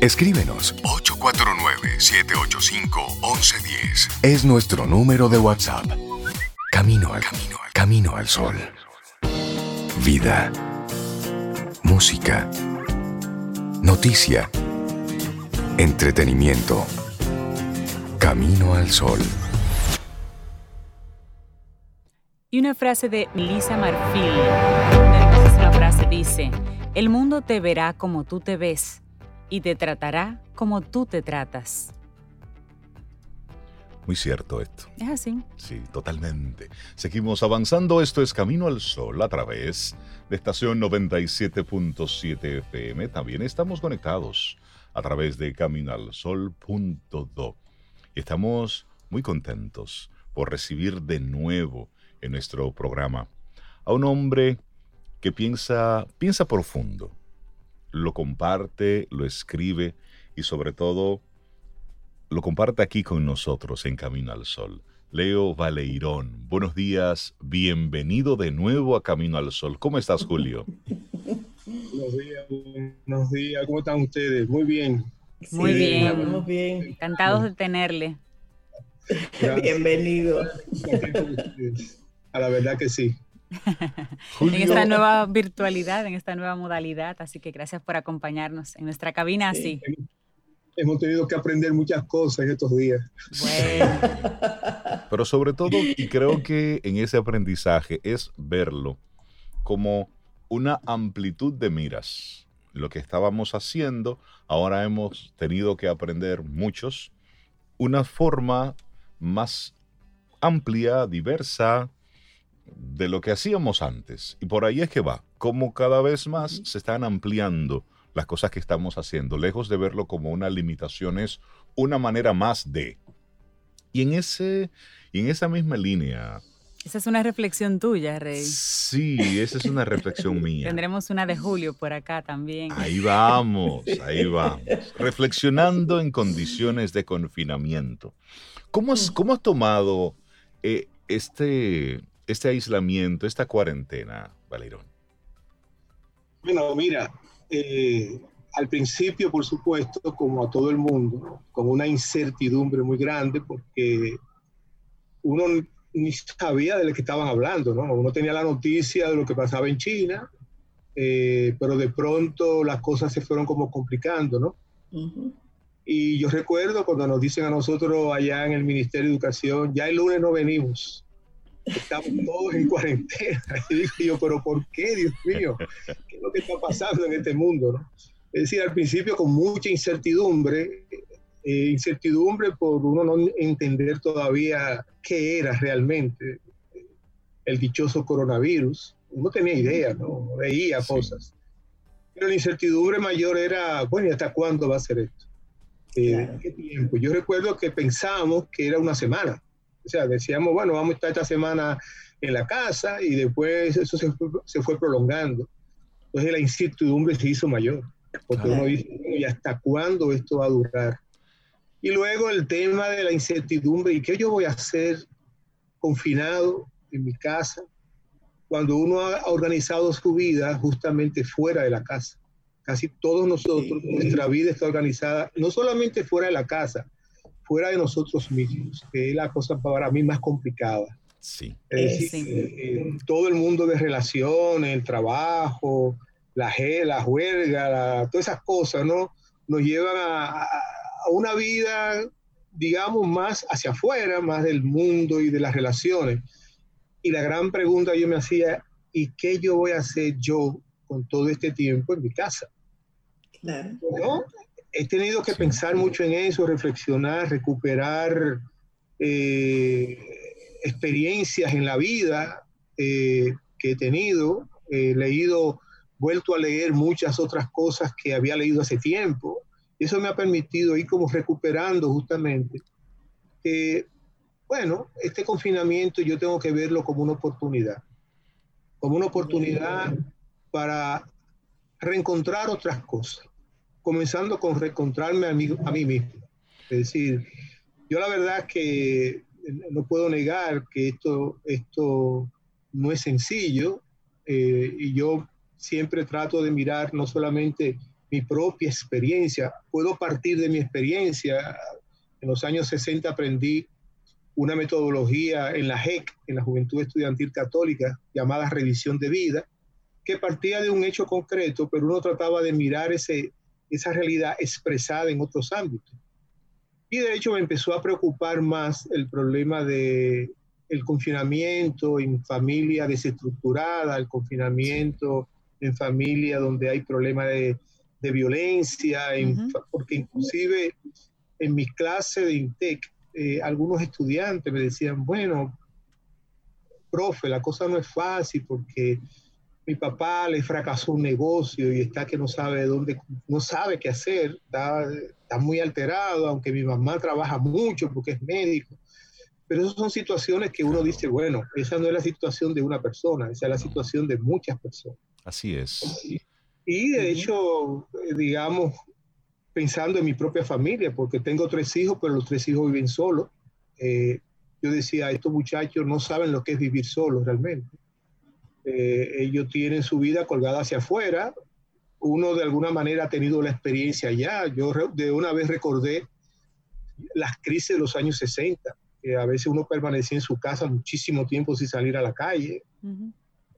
Escríbenos 849-785-1110. Es nuestro número de WhatsApp. Camino al camino, al camino al sol. Vida. Música. Noticia. Entretenimiento. Camino al sol. Y una frase de Melissa Marfil. Una frase dice, el mundo te verá como tú te ves y te tratará como tú te tratas. Muy cierto esto. Es así. Sí, totalmente. Seguimos avanzando. Esto es Camino al Sol a través de estación 97.7 FM. También estamos conectados a través de caminoalsol.do. Estamos muy contentos por recibir de nuevo en nuestro programa a un hombre que piensa, piensa profundo, lo comparte, lo escribe y sobre todo lo comparte aquí con nosotros en Camino al Sol. Leo Valeirón, buenos días, bienvenido de nuevo a Camino al Sol. ¿Cómo estás, Julio? buenos días, buenos días, ¿cómo están ustedes? Muy bien. Muy bien, muy bien. Encantados de tenerle. Bienvenido. A la verdad que sí. En esta nueva virtualidad, en esta nueva modalidad. Así que gracias por acompañarnos en nuestra cabina así. Hemos tenido que aprender muchas cosas en estos días. Pero sobre todo, y creo que en ese aprendizaje es verlo como una amplitud de miras. Lo que estábamos haciendo, ahora hemos tenido que aprender muchos una forma más amplia, diversa, de lo que hacíamos antes. Y por ahí es que va, como cada vez más se están ampliando las cosas que estamos haciendo, lejos de verlo como una limitación, es una manera más de. Y en, ese, y en esa misma línea... Esa es una reflexión tuya, Rey. Sí, esa es una reflexión mía. Tendremos una de Julio por acá también. Ahí vamos, ahí vamos. Reflexionando en condiciones de confinamiento. ¿Cómo has, cómo has tomado eh, este, este aislamiento, esta cuarentena, Valerón? Bueno, mira, eh, al principio, por supuesto, como a todo el mundo, con una incertidumbre muy grande, porque uno ni sabía de lo que estaban hablando, ¿no? Uno tenía la noticia de lo que pasaba en China, eh, pero de pronto las cosas se fueron como complicando, ¿no? Y yo recuerdo cuando nos dicen a nosotros allá en el Ministerio de Educación, ya el lunes no venimos estamos todos en cuarentena. Y dije yo, pero ¿por qué, Dios mío? ¿Qué es lo que está pasando en este mundo? ¿no? Es decir, al principio con mucha incertidumbre, eh, incertidumbre por uno no entender todavía qué era realmente el dichoso coronavirus. Uno tenía idea, ¿no? Veía cosas. Pero la incertidumbre mayor era, bueno, ¿y hasta cuándo va a ser esto? Eh, ¿Qué tiempo? Yo recuerdo que pensábamos que era una semana o sea, decíamos, bueno, vamos a estar esta semana en la casa y después eso se fue, prolongando. Entonces la incertidumbre se hizo mayor, porque uno dice, ¿y hasta cuándo esto va a durar? Y luego el tema de la incertidumbre, ¿y qué yo voy a hacer confinado en mi casa cuando uno ha organizado su vida justamente fuera de la casa? Casi todos nosotros, nuestra vida está organizada no solamente fuera de la casa, fuera de nosotros mismos, que es la cosa para mí más complicada. Sí. Es decir, eh, eh, todo el mundo de relaciones, el trabajo, la, la huelga, todas esas cosas, ¿no? Nos llevan a, a, una vida, digamos, más hacia afuera, más del mundo y de las relaciones. Y la gran pregunta yo me hacía, ¿y qué yo voy a hacer yo con todo este tiempo en mi casa? Claro. ¿No? He tenido que pensar mucho en eso, reflexionar, recuperar eh, experiencias en la vida eh, que he tenido. He leído, vuelto a leer muchas otras cosas que había leído hace tiempo. Eso me ha permitido ir como recuperando justamente que, bueno, este confinamiento yo tengo que verlo como una oportunidad, como una oportunidad para reencontrar otras cosas comenzando con reencontrarme a mí, a mí mismo. Es decir, yo la verdad que no puedo negar que esto, esto no es sencillo eh, y yo siempre trato de mirar no solamente mi propia experiencia. Puedo partir de mi experiencia. En los años 60 aprendí una metodología en la JEC, en la Juventud Estudiantil Católica, llamada revisión de vida, que partía de un hecho concreto, pero uno trataba de mirar ese, esa realidad expresada en otros ámbitos. Y de hecho me empezó a preocupar más el problema de el confinamiento en familia desestructurada, el confinamiento en familia donde hay problemas de, de, violencia, porque inclusive en mi clase de INTEC, eh, algunos estudiantes me decían, bueno, profe, la cosa no es fácil porque mi papá le fracasó un negocio y está que no sabe dónde, no sabe qué hacer, está, está muy alterado, aunque mi mamá trabaja mucho porque es médico. Pero esas son situaciones que uno dice, bueno, esa no es la situación de una persona, esa es la situación de muchas personas. Así es. Y, de hecho, eh, digamos, pensando en mi propia familia, porque tengo tres hijos, pero los tres hijos viven solos. Eh, yo decía, estos muchachos no saben lo que es vivir solos realmente. Eh, ellos tienen su vida colgada hacia afuera. Uno de alguna manera ha tenido la experiencia ya. Yo de una vez recordé las crisis de los años 60 a veces uno permanecía en su casa muchísimo tiempo sin salir a la calle.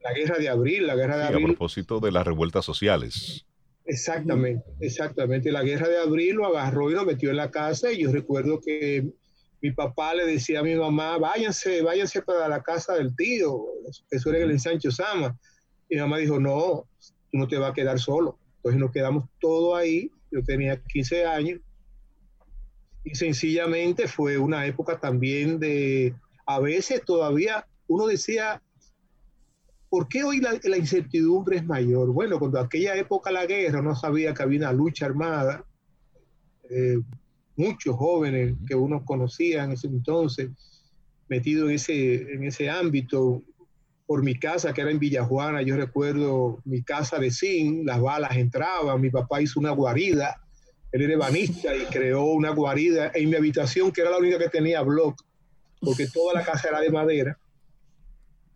La guerra de abril, la guerra de abril. A propósito de las revueltas sociales. Exactamente, exactamente. La guerra de abril lo agarró y lo metió en la casa y yo recuerdo que mi papá le decía a mi mamá, váyanse, váyanse para la casa del tío, eso era en el ensancho Sama. Y mi mamá dijo, no, tú no te vas a quedar solo. Entonces nos quedamos todos ahí, yo tenía 15 años, y sencillamente fue una época también de, a veces todavía uno decía, ¿por qué hoy la, incertidumbre es mayor? Bueno, cuando aquella época la guerra no sabía que había una lucha armada, eh, muchos jóvenes que uno conocía en ese entonces, metido en ese, en ese ámbito, por mi casa, que era en Villajuana, yo recuerdo mi casa de zinc, las balas entraban, mi papá hizo una guarida, él era ebanista y creó una guarida en mi habitación, que era la única que tenía block, porque toda la casa era de madera.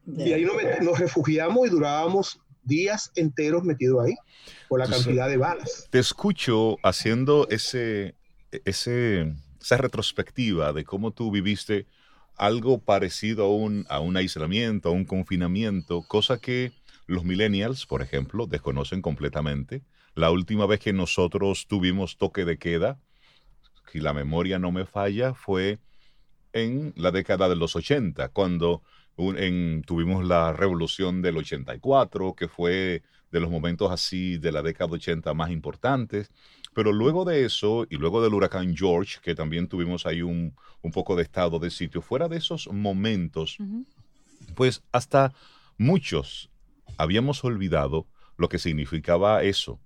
Y ahí nos, refugiamos y durábamos días enteros metidos ahí, por la cantidad de balas. Te escucho haciendo ese, ese, esa retrospectiva de cómo tú viviste algo parecido a un, a un aislamiento, a un confinamiento, cosa que los millennials, por ejemplo, desconocen completamente la última vez que nosotros tuvimos toque de queda, si la memoria no me falla, fue en la década de los 80, cuando tuvimos la revolución del 84, que fue de los momentos así de la década 80 más importantes. Pero luego de eso, y luego del huracán George, que también tuvimos ahí un, poco de estado de sitio, fuera de esos momentos, pues hasta muchos habíamos olvidado lo que significaba eso,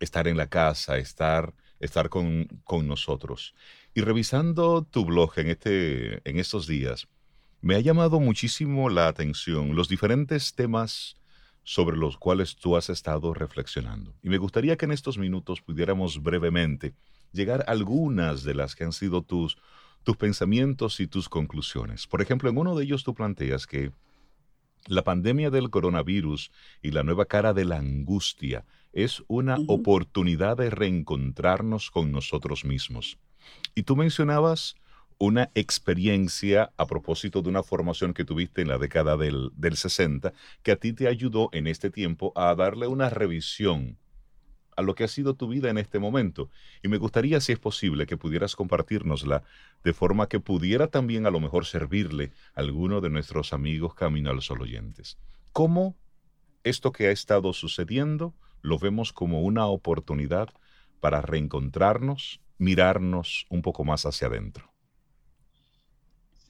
estar en la casa, estar, estar con, nosotros. Y revisando tu blog en, este, en estos días, me ha llamado muchísimo la atención los diferentes temas sobre los cuales tú has estado reflexionando. Y me gustaría que en estos minutos pudiéramos brevemente llegar a algunas de las que han sido tus, tus pensamientos y tus conclusiones. Por ejemplo, en uno de ellos tú planteas que la pandemia del coronavirus y la nueva cara de la angustia es una oportunidad de reencontrarnos con nosotros mismos. Y tú mencionabas una experiencia a propósito de una formación que tuviste en la década del, del 60 que a ti te ayudó en este tiempo a darle una revisión a lo que ha sido tu vida en este momento. Y me gustaría, si es posible, que pudieras compartirnosla de forma que pudiera también a lo mejor servirle a alguno de nuestros amigos Camino al Sol oyentes. ¿Cómo esto que ha estado sucediendo lo vemos como una oportunidad para reencontrarnos, mirarnos un poco más hacia adentro?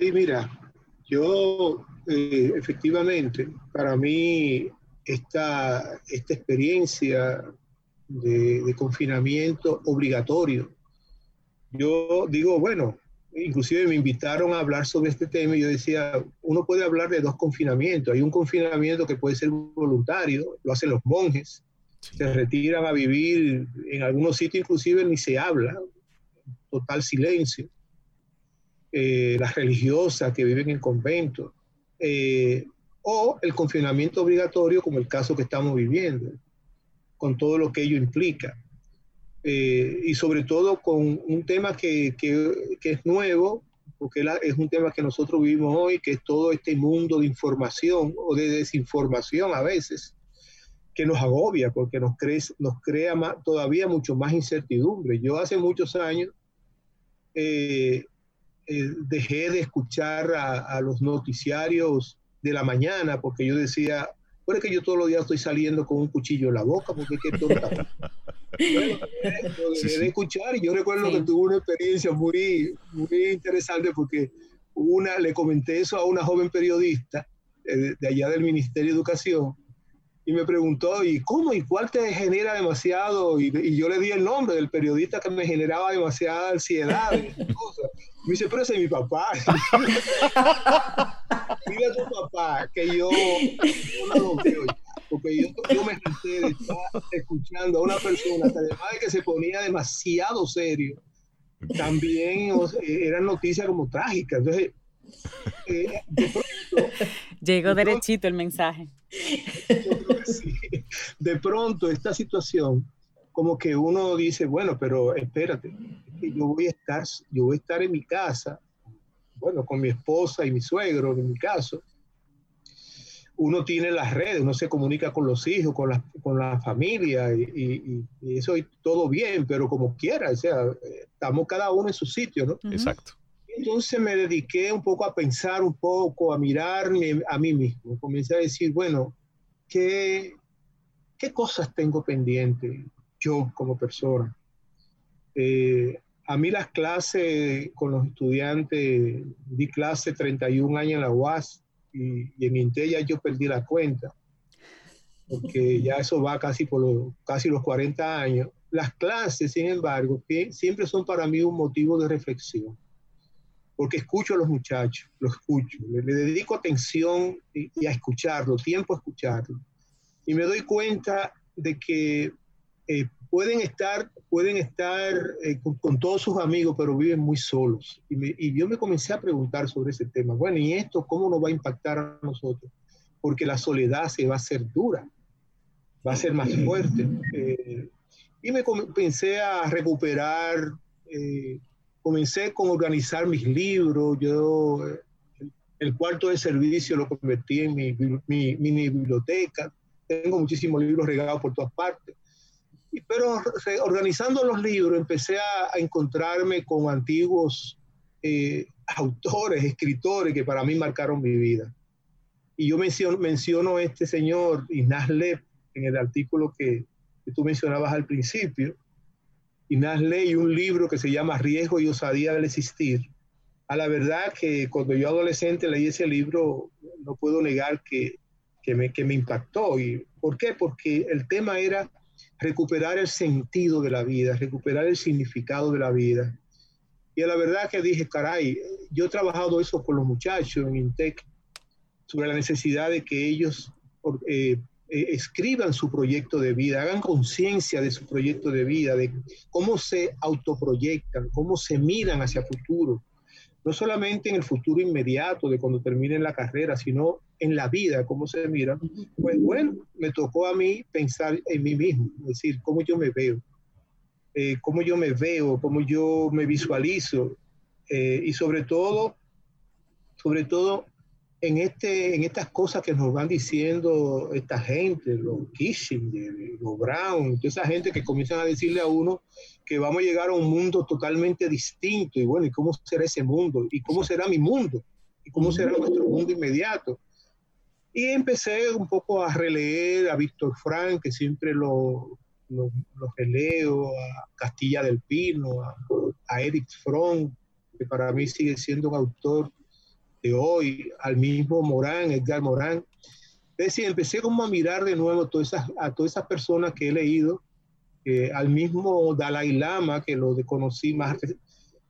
Sí, mira, yo eh, efectivamente, para mí esta, esta experiencia de, confinamiento obligatorio. Yo digo, bueno, inclusive me invitaron a hablar sobre este tema y yo decía, uno puede hablar de dos confinamientos. Hay un confinamiento que puede ser voluntario, lo hacen los monjes, se retiran a vivir en algunos sitios, inclusive ni se habla, total silencio. Eh, las religiosas que viven en conventos, eh, o el confinamiento obligatorio como el caso que estamos viviendo con todo lo que ello implica. eh, y sobre todo con un tema que, que, que es nuevo, porque es un tema que nosotros vivimos hoy, que es todo este mundo de información o de desinformación a veces, que nos agobia porque nos, nos crea todavía mucho más incertidumbre. Yo hace muchos años eh, eh, dejé de escuchar a, los noticiarios de la mañana porque yo decía, bueno, que yo todos los días estoy saliendo con un cuchillo en la boca porque es que todo bueno, dejé de escuchar y yo recuerdo que tuve una experiencia muy, muy interesante porque una, le comenté eso a una joven periodista eh, de allá del Ministerio de Educación y me preguntó, ¿y cómo? ¿Y cuál te genera demasiado? Y, yo le di el nombre del periodista que me generaba demasiada ansiedad. Y me dice, pero ese es mi papá. Dile a tu papá que yo, no lo veo porque yo, yo me cansé de estar escuchando a una persona que además de que se ponía demasiado serio, también eran noticias como trágicas. Entonces, eh, Llegó derechito el mensaje. De pronto, esta situación, como que uno dice, bueno, pero espérate, yo voy a estar, yo voy a estar en mi casa, bueno, con mi esposa y mi suegro, en mi caso. Uno tiene las redes, uno se comunica con los hijos, con la, con la familia, y, eso es todo bien, pero como quiera, o sea, estamos cada uno en su sitio, ¿no? Exacto. Entonces me dediqué un poco a pensar un poco, a mirarme a mí mismo. Comencé a decir, bueno, ¿qué, qué cosas tengo pendientes yo como persona? Eh, a mí las clases con los estudiantes, di clase 31 años en la UAS y, en Intella yo perdí la cuenta, porque ya eso va casi por los, casi los 40 años. Las clases, sin embargo, siempre son para mí un motivo de reflexión porque escucho a los muchachos, los escucho, le, dedico atención y, a escucharlo, tiempo a escucharlo. Y me doy cuenta de que eh, pueden estar, pueden estar eh, con, todos sus amigos, pero viven muy solos. Y, yo me comencé a preguntar sobre ese tema. Bueno, ¿y esto cómo nos va a impactar a nosotros? Porque la soledad se va a hacer dura, va a ser más fuerte. Eh, y me comencé a recuperar comencé con organizar mis libros. Yo el cuarto de servicio lo convertí en mi, mi, biblioteca. Tengo muchísimos libros regados por todas partes. pero organizando los libros empecé a, encontrarme con antiguos eh, autores, escritores que para mí marcaron mi vida. Y yo menciono, menciono a este señor, Ignaz Lev, en el artículo que, que tú mencionabas al principio, Inás leí un libro que se llama Riesgo y osadía del existir. A la verdad que cuando yo adolescente leí ese libro, no puedo negar que, que, me, que me impactó. ¿Y ¿Por qué? Porque el tema era recuperar el sentido de la vida, recuperar el significado de la vida. Y a la verdad que dije, caray, yo he trabajado eso con los muchachos en Intec, sobre la necesidad de que ellos eh, eh, escriban su proyecto de vida, hagan conciencia de su proyecto de vida, de cómo se autoproyectan, cómo se miran hacia futuro. No solamente en el futuro inmediato de cuando terminen la carrera, sino en la vida, cómo se miran. Pues bueno, me tocó a mí pensar en mí mismo, es decir, cómo yo me veo, eh, cómo yo me veo, cómo yo me visualizo eh, y sobre todo, sobre todo en, este, en estas cosas que nos van diciendo esta gente, los Kissinger, los Brown, toda esa gente que comienzan a decirle a uno que vamos a llegar a un mundo totalmente distinto. Y bueno, ¿y cómo será ese mundo? ¿Y cómo será mi mundo? ¿Y cómo será nuestro mundo inmediato? Y empecé un poco a releer a Víctor Frank, que siempre lo, lo, releo, a Castilla del Pino, a, a Eric Fromm, que para mí sigue siendo un autor de hoy, al mismo Morán, Edgar Morán. Es decir, empecé como a mirar de nuevo todas esas, a todas esas personas que he leído, al mismo Dalai Lama, que lo conocí más,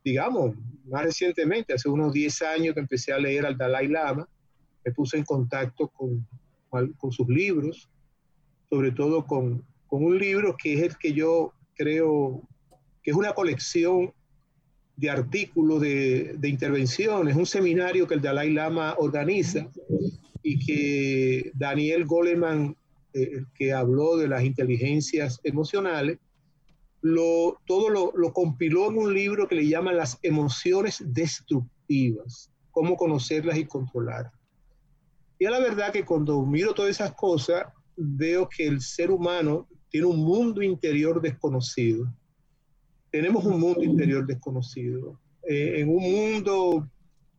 digamos, más recientemente, hace unos 10 años que empecé a leer al Dalai Lama, me puse en contacto con, con sus libros, sobre todo con, con un libro que es el que yo creo que es una colección de artículos de, intervenciones, un seminario que el Dalai Lama organiza y que Daniel Goleman, eh, que habló de las inteligencias emocionales, lo, todo lo, lo, compiló en un libro que le llaman Las emociones destructivas, cómo conocerlas y controlar. Y a la verdad que cuando miro todas esas cosas, veo que el ser humano tiene un mundo interior desconocido. Tenemos un mundo interior desconocido. Eh, en un mundo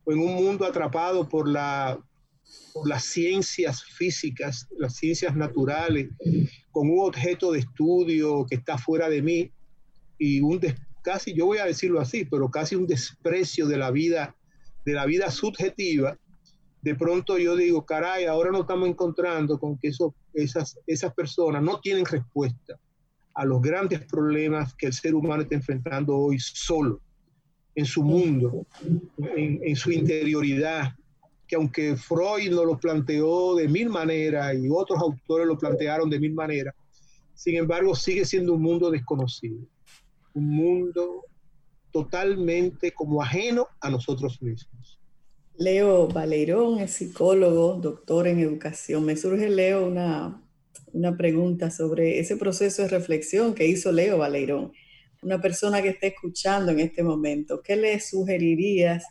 en un mundo atrapado por, la, por las ciencias físicas, las ciencias naturales, con un objeto de estudio que está fuera de mí y un casi, yo voy a decirlo así, pero casi un desprecio de la vida, de la vida subjetiva, de pronto yo digo, caray, ahora nos estamos encontrando con que eso, esas, esas personas no tienen respuesta a los grandes problemas que el ser humano está enfrentando hoy solo, en su mundo, en, su interioridad, que aunque Freud nos lo planteó de mil maneras y otros autores lo plantearon de mil maneras, sin embargo sigue siendo un mundo desconocido, un mundo totalmente como ajeno a nosotros mismos. Leo Valerón es psicólogo, doctor en educación. Me surge, Leo, una, una pregunta sobre ese proceso de reflexión que hizo Leo Valerón. Una persona que esté escuchando en este momento, ¿qué le sugerirías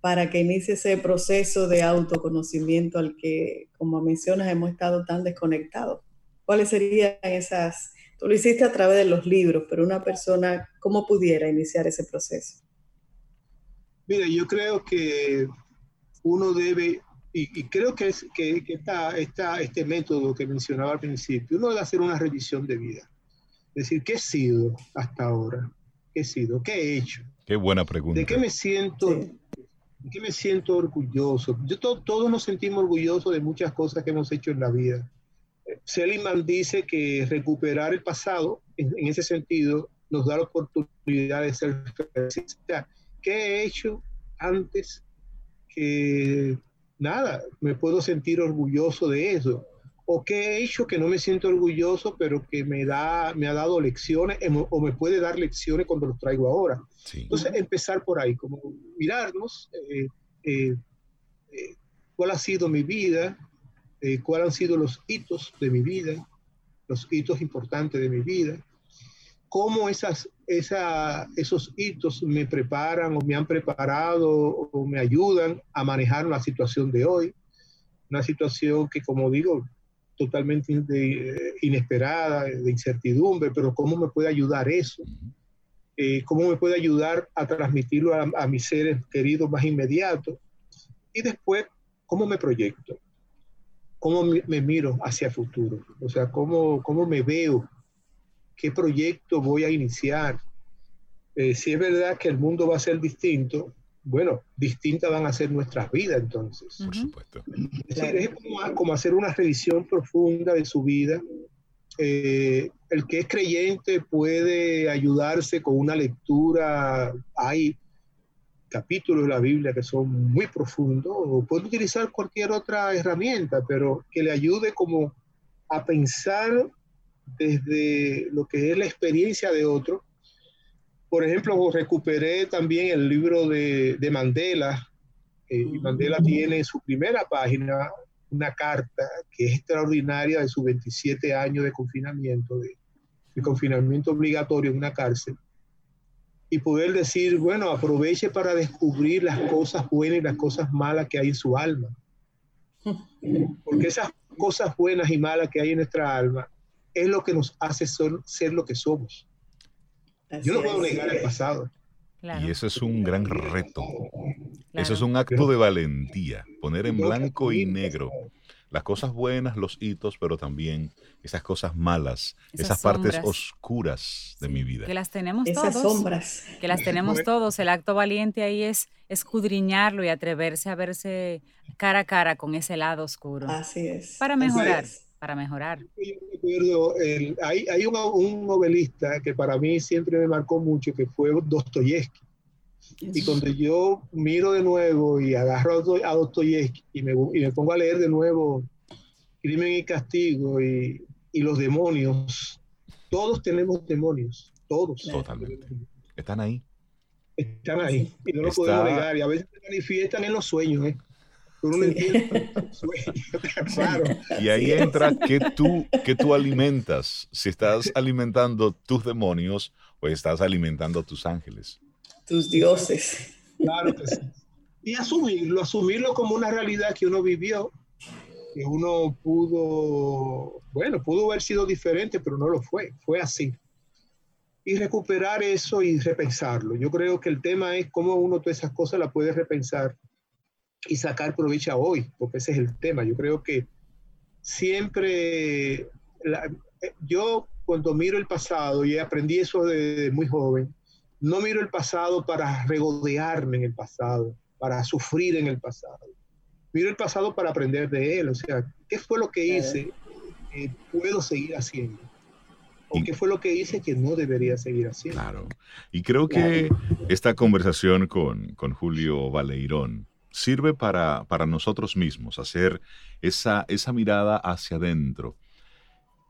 para que inicie ese proceso de autoconocimiento al que, como mencionas, hemos estado tan desconectados? ¿Cuáles serían esas? Tú lo hiciste a través de los libros, pero una persona, ¿cómo pudiera iniciar ese proceso? Mira, yo creo que uno debe, y, creo que, es, que, está, está, este método que mencionaba al principio, uno debe hacer una revisión de vida. Es decir, ¿qué he sido hasta ahora? ¿Qué he sido? ¿Qué he hecho? Qué buena pregunta. ¿De qué me siento? ¿De qué me siento orgulloso? Yo, todos nos sentimos orgullosos de muchas cosas que hemos hecho en la vida. Seligman dice que recuperar el pasado, en, en ese sentido, nos da la oportunidad de ser felices. ¿Qué he hecho antes que nada, me puedo sentir orgulloso de eso. O qué he hecho que no me siento orgulloso, pero que me, da, me ha dado lecciones o me puede dar lecciones cuando los traigo ahora. Entonces, empezar por ahí, como mirarnos eh, eh, eh, cuál ha sido mi vida, cuáles han sido los hitos de mi vida, los hitos importantes de mi vida, cómo esas, esa, esos hitos me preparan o me han preparado o me ayudan a manejar la situación de hoy. Una situación que, como digo, totalmente inesperada, de incertidumbre, pero cómo me puede ayudar eso. Eh, cómo me puede ayudar a transmitirlo a, mis seres queridos más inmediatos. Y después, cómo me proyecto, cómo me, me miro hacia el futuro, o sea, cómo, cómo me veo qué proyecto voy a iniciar. Eh, si es verdad que el mundo va a ser distinto, bueno, distintas van a ser nuestras vidas entonces. Por supuesto. Es, decir, es como, hacer una revisión profunda de su vida. Eh, el que es creyente puede ayudarse con una lectura. Hay capítulos de la Biblia que son muy profundos, o puede utilizar cualquier otra herramienta, pero que le ayude como a pensar desde lo que es la experiencia de otro. Por ejemplo, recuperé también el libro de, Mandela. Eh, Mandela tiene en su primera página una carta que es extraordinaria de sus 27 años de confinamiento, de, de confinamiento obligatorio en una cárcel. Y poder decir, bueno, aproveche para descubrir las cosas buenas y las cosas malas que hay en su alma. Porque esas cosas buenas y malas que hay en nuestra alma es lo que nos hace ser, lo que somos. Yo no puedo negar el pasado. Y eso es un gran reto. Eso es un acto de valentía, poner en blanco y negro las cosas buenas, los hitos, pero también esas cosas malas, esas, partes oscuras de mi vida. Que las tenemos esas todos. sombras. Que las tenemos todos. El acto valiente ahí es escudriñarlo y atreverse a verse cara a cara con ese lado oscuro. Así es. Para mejorar para mejorar. hay, hay un, novelista que para mí siempre me marcó mucho, que fue Dostoyevsky. Y cuando yo miro de nuevo y agarro a Dostoyevsky y me, y me pongo a leer de nuevo Crimen y Castigo y, y los demonios, todos tenemos demonios, todos. Totalmente. Están ahí. Están ahí y no lo podemos negar. Y a veces se manifiestan en los sueños. ¿eh? Y ahí entra que tú, que tú alimentas. Si estás alimentando tus demonios pues estás alimentando tus ángeles. Tus dioses. Claro que sí. Y asumirlo, asumirlo como una realidad que uno vivió, que uno pudo, bueno, pudo haber sido diferente, pero no lo fue, fue así. Y recuperar eso y repensarlo. Yo creo que el tema es cómo uno todas esas cosas las puede repensar y sacar provecho hoy, porque ese es el tema. Yo creo que siempre, yo cuando miro el pasado, y aprendí eso de muy joven, no miro el pasado para regodearme en el pasado, para sufrir en el pasado. Miro el pasado para aprender de él. O sea, ¿qué fue lo que hice que puedo seguir haciendo? ¿O qué fue lo que hice que no debería seguir haciendo? Claro. Y creo que esta conversación con, con Julio Valeirón sirve para, para nosotros mismos, hacer esa, esa mirada hacia adentro.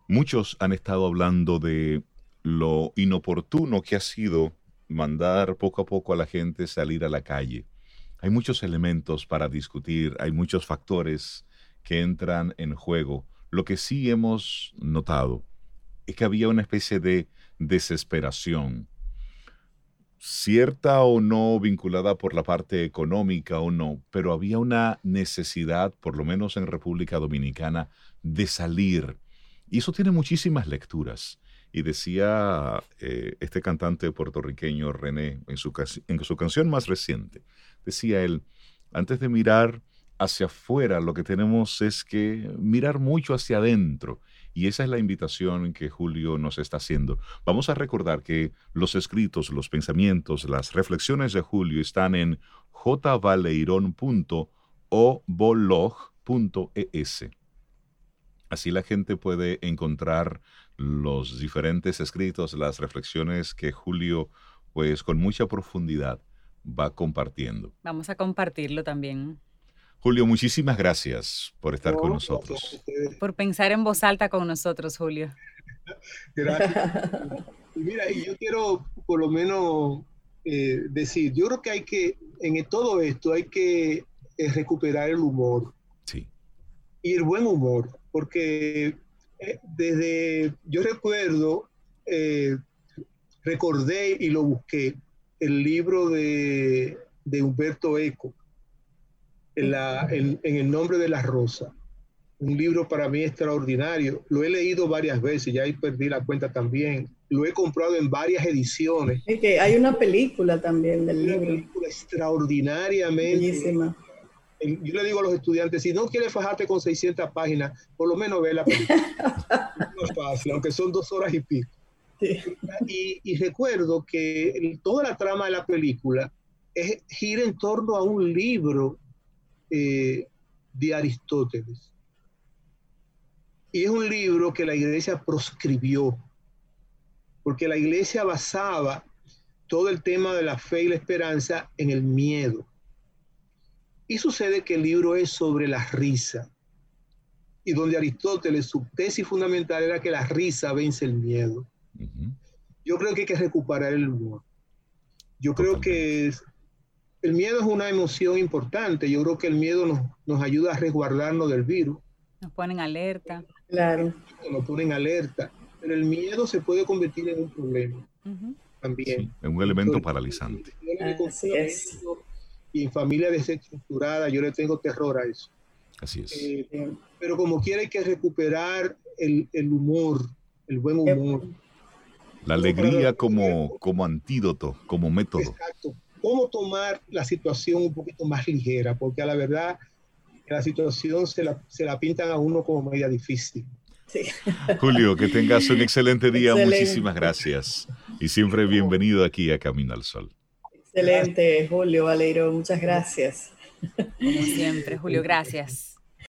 Muchos han estado hablando de lo inoportuno que ha sido mandar poco a poco a la gente salir a la calle. Hay muchos elementos para discutir, hay muchos factores que entran en juego. Lo que sí hemos notado es que había una especie de desesperación, cierta o no vinculada por la parte económica o no, pero había una necesidad, por lo menos en República Dominicana, de salir. Y eso tiene muchísimas lecturas. Y decía eh, este cantante puertorriqueño René en su, en su canción más reciente, decía él, antes de mirar hacia afuera, lo que tenemos es que mirar mucho hacia adentro. Y esa es la invitación que Julio nos está haciendo. Vamos a recordar que los escritos, los pensamientos, las reflexiones de Julio están en jvaleiron.obolog.es. Así la gente puede encontrar los diferentes escritos, las reflexiones que Julio, pues con mucha profundidad, va compartiendo. Vamos a compartirlo también. Julio, muchísimas gracias por estar con nosotros. Por pensar en voz alta con nosotros, Julio. Gracias. Y mira, y yo quiero por lo menos eh, decir, yo creo que hay que, en todo esto, hay que eh, recuperar el humor. Sí. Y el buen humor, porque eh, desde, yo recuerdo, recordé y lo busqué, el libro de, Humberto Eco, en, la, en, el nombre de la rosa. Un libro para mí extraordinario. Lo he leído varias veces, ya ahí perdí la cuenta también. Lo he comprado en varias ediciones. Es que hay una película también del libro. Una película extraordinariamente. Bellísima. Yo le digo a los estudiantes, si no quieres fajarte con 600 páginas, por lo menos ve la película. no es fácil, aunque son dos horas y pico. Y, recuerdo que toda la trama de la película es, gira en torno a un libro eh, de Aristóteles. Y es un libro que la iglesia proscribió, porque la iglesia basaba todo el tema de la fe y la esperanza en el miedo. Y sucede que el libro es sobre la risa, y donde Aristóteles, su tesis fundamental era que la risa vence el miedo. Yo creo que hay que recuperar el humor. Yo creo que el miedo es una emoción importante. Yo creo que el miedo nos, nos ayuda a resguardarnos del virus. Nos ponen alerta. Claro. Nos ponen alerta. Pero el miedo se puede convertir en un problema también. en un elemento paralizante. Así es. Y en familia desestructurada yo le tengo terror a eso. Así es. Eh, pero como quiera hay que recuperar el, el humor, el buen humor. La alegría como, como antídoto, como método. Exacto. ¿Cómo tomar la situación un poquito más ligera? Porque a la verdad la situación se la, se la pintan a uno como media difícil. Julio, que tengas un excelente día. Muchísimas gracias. Y siempre bienvenido aquí a Camino al Sol. Excelente, Julio Valeiro. Muchas gracias. Como siempre, Julio, gracias.